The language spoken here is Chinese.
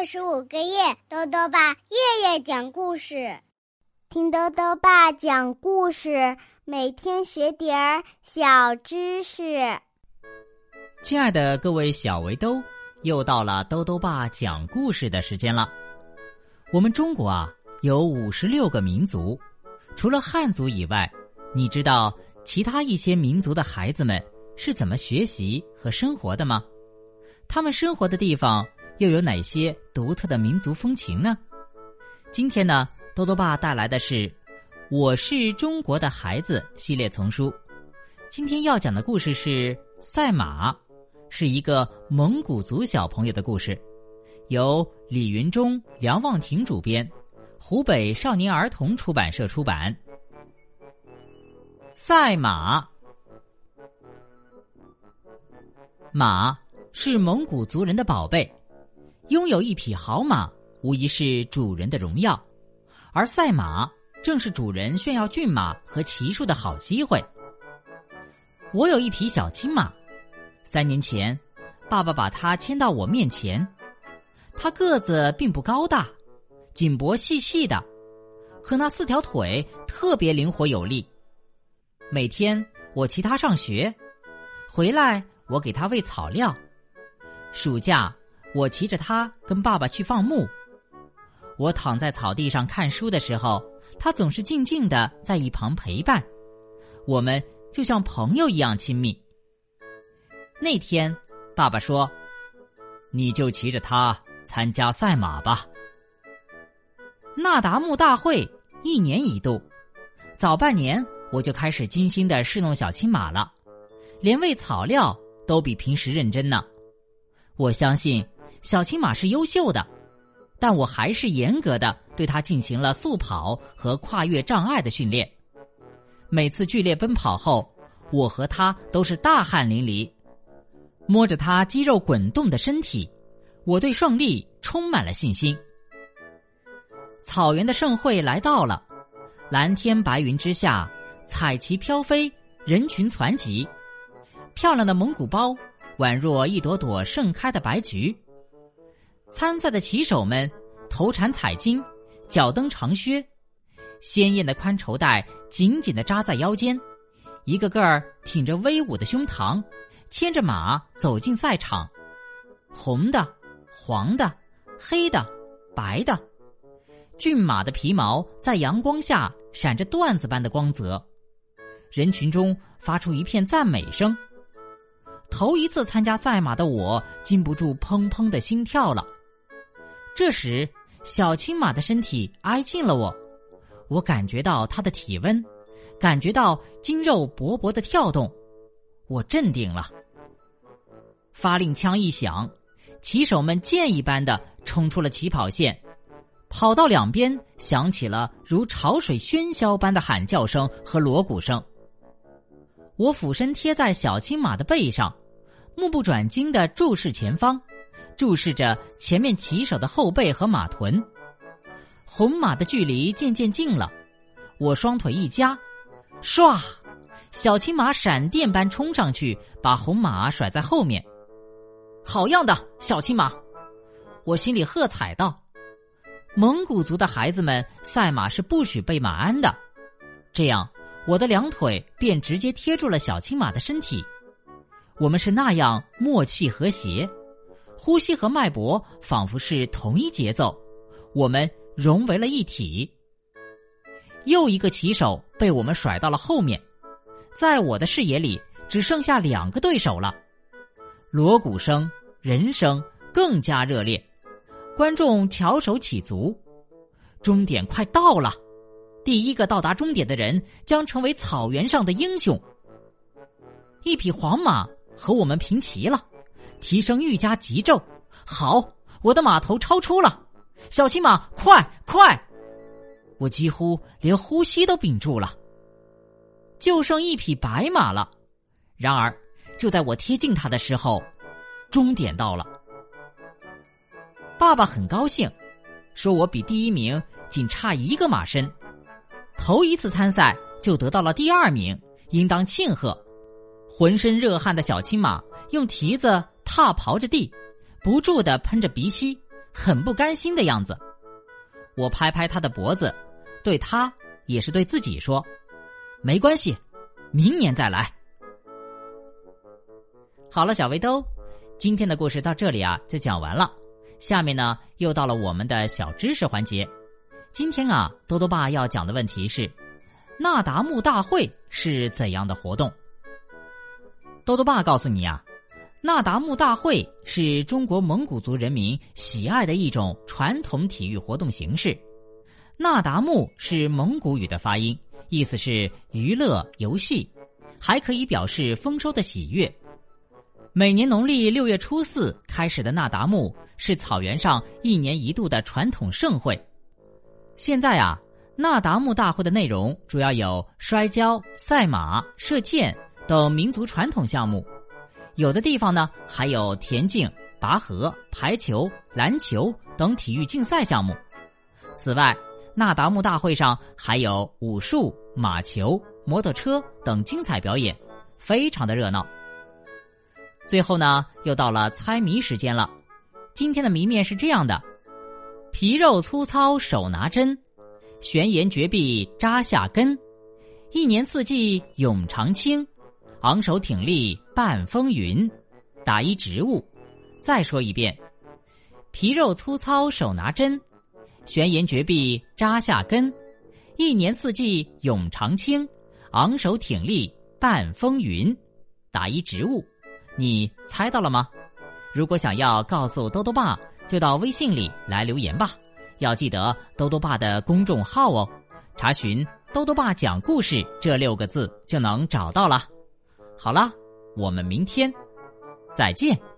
六十五个月，豆豆爸夜夜讲故事，听豆豆爸讲故事，每天学点儿小知识。亲爱的各位小围兜，又到了豆豆爸讲故事的时间了。我们中国啊，有五十六个民族，除了汉族以外，你知道其他一些民族的孩子们是怎么学习和生活的吗？他们生活的地方又有哪些独特的民族风情呢？今天呢，多多爸带来的是《我是中国的孩子》系列丛书。今天要讲的故事是赛马，是一个蒙古族小朋友的故事，由李云中、梁望婷主编，湖北少年儿童出版社出版。赛马，马。是蒙古族人的宝贝，拥有一匹好马，无疑是主人的荣耀。而赛马正是主人炫耀骏马和骑术的好机会。我有一匹小青马，三年前，爸爸把它牵到我面前。它个子并不高大，颈脖细细的，可那四条腿特别灵活有力。每天我骑它上学，回来我给它喂草料。暑假，我骑着它跟爸爸去放牧。我躺在草地上看书的时候，它总是静静的在一旁陪伴。我们就像朋友一样亲密。那天，爸爸说：“你就骑着它参加赛马吧。”那达慕大会一年一度，早半年我就开始精心的侍弄小青马了，连喂草料都比平时认真呢。我相信小青马是优秀的，但我还是严格的对它进行了速跑和跨越障碍的训练。每次剧烈奔跑后，我和它都是大汗淋漓。摸着它肌肉滚动的身体，我对胜利充满了信心。草原的盛会来到了，蓝天白云之下，彩旗飘飞，人群攒集，漂亮的蒙古包。宛若一朵朵盛开的白菊。参赛的骑手们头缠彩巾，脚蹬长靴，鲜艳的宽绸带紧紧的扎在腰间，一个个儿挺着威武的胸膛，牵着马走进赛场。红的、黄的、黑的、白的，骏马的皮毛在阳光下闪着缎子般的光泽。人群中发出一片赞美声。头一次参加赛马的我，禁不住砰砰的心跳了。这时，小青马的身体挨近了我，我感觉到它的体温，感觉到筋肉勃勃的跳动，我镇定了。发令枪一响，骑手们箭一般的冲出了起跑线，跑道两边响起了如潮水喧嚣般的喊叫声和锣鼓声。我俯身贴在小青马的背上。目不转睛的注视前方，注视着前面骑手的后背和马臀。红马的距离渐渐近了，我双腿一夹，唰，小青马闪电般冲上去，把红马甩在后面。好样的，小青马！我心里喝彩道：“蒙古族的孩子们赛马是不许背马鞍的。”这样，我的两腿便直接贴住了小青马的身体。我们是那样默契和谐，呼吸和脉搏仿佛是同一节奏，我们融为了一体。又一个骑手被我们甩到了后面，在我的视野里只剩下两个对手了。锣鼓声、人声更加热烈，观众翘首企足，终点快到了，第一个到达终点的人将成为草原上的英雄。一匹黄马。和我们平齐了，蹄声愈加急骤。好，我的马头超出了，小青马，快快！我几乎连呼吸都屏住了。就剩一匹白马了，然而就在我贴近它的时候，终点到了。爸爸很高兴，说我比第一名仅差一个马身，头一次参赛就得到了第二名，应当庆贺。浑身热汗的小青马用蹄子踏刨着地，不住的喷着鼻息，很不甘心的样子。我拍拍他的脖子，对他也是对自己说：“没关系，明年再来。”好了，小围兜，今天的故事到这里啊就讲完了。下面呢又到了我们的小知识环节。今天啊，多多爸要讲的问题是：那达慕大会是怎样的活动？多多爸告诉你啊。那达慕大会是中国蒙古族人民喜爱的一种传统体育活动形式。那达慕是蒙古语的发音，意思是娱乐游戏，还可以表示丰收的喜悦。每年农历六月初四开始的那达慕是草原上一年一度的传统盛会。现在啊，那达慕大会的内容主要有摔跤、赛马、射箭等民族传统项目。有的地方呢，还有田径、拔河、排球、篮球等体育竞赛项目。此外，那达慕大会上还有武术、马球、摩托车等精彩表演，非常的热闹。最后呢，又到了猜谜时间了。今天的谜面是这样的：皮肉粗糙手拿针，悬岩绝壁扎下根，一年四季永长青。昂首挺立半风云，打一植物。再说一遍：皮肉粗糙手拿针，悬岩绝壁扎下根，一年四季永长青。昂首挺立半风云，打一植物。你猜到了吗？如果想要告诉兜兜爸，就到微信里来留言吧。要记得兜兜爸的公众号哦，查询“兜兜爸讲故事”这六个字就能找到了。好了，我们明天再见。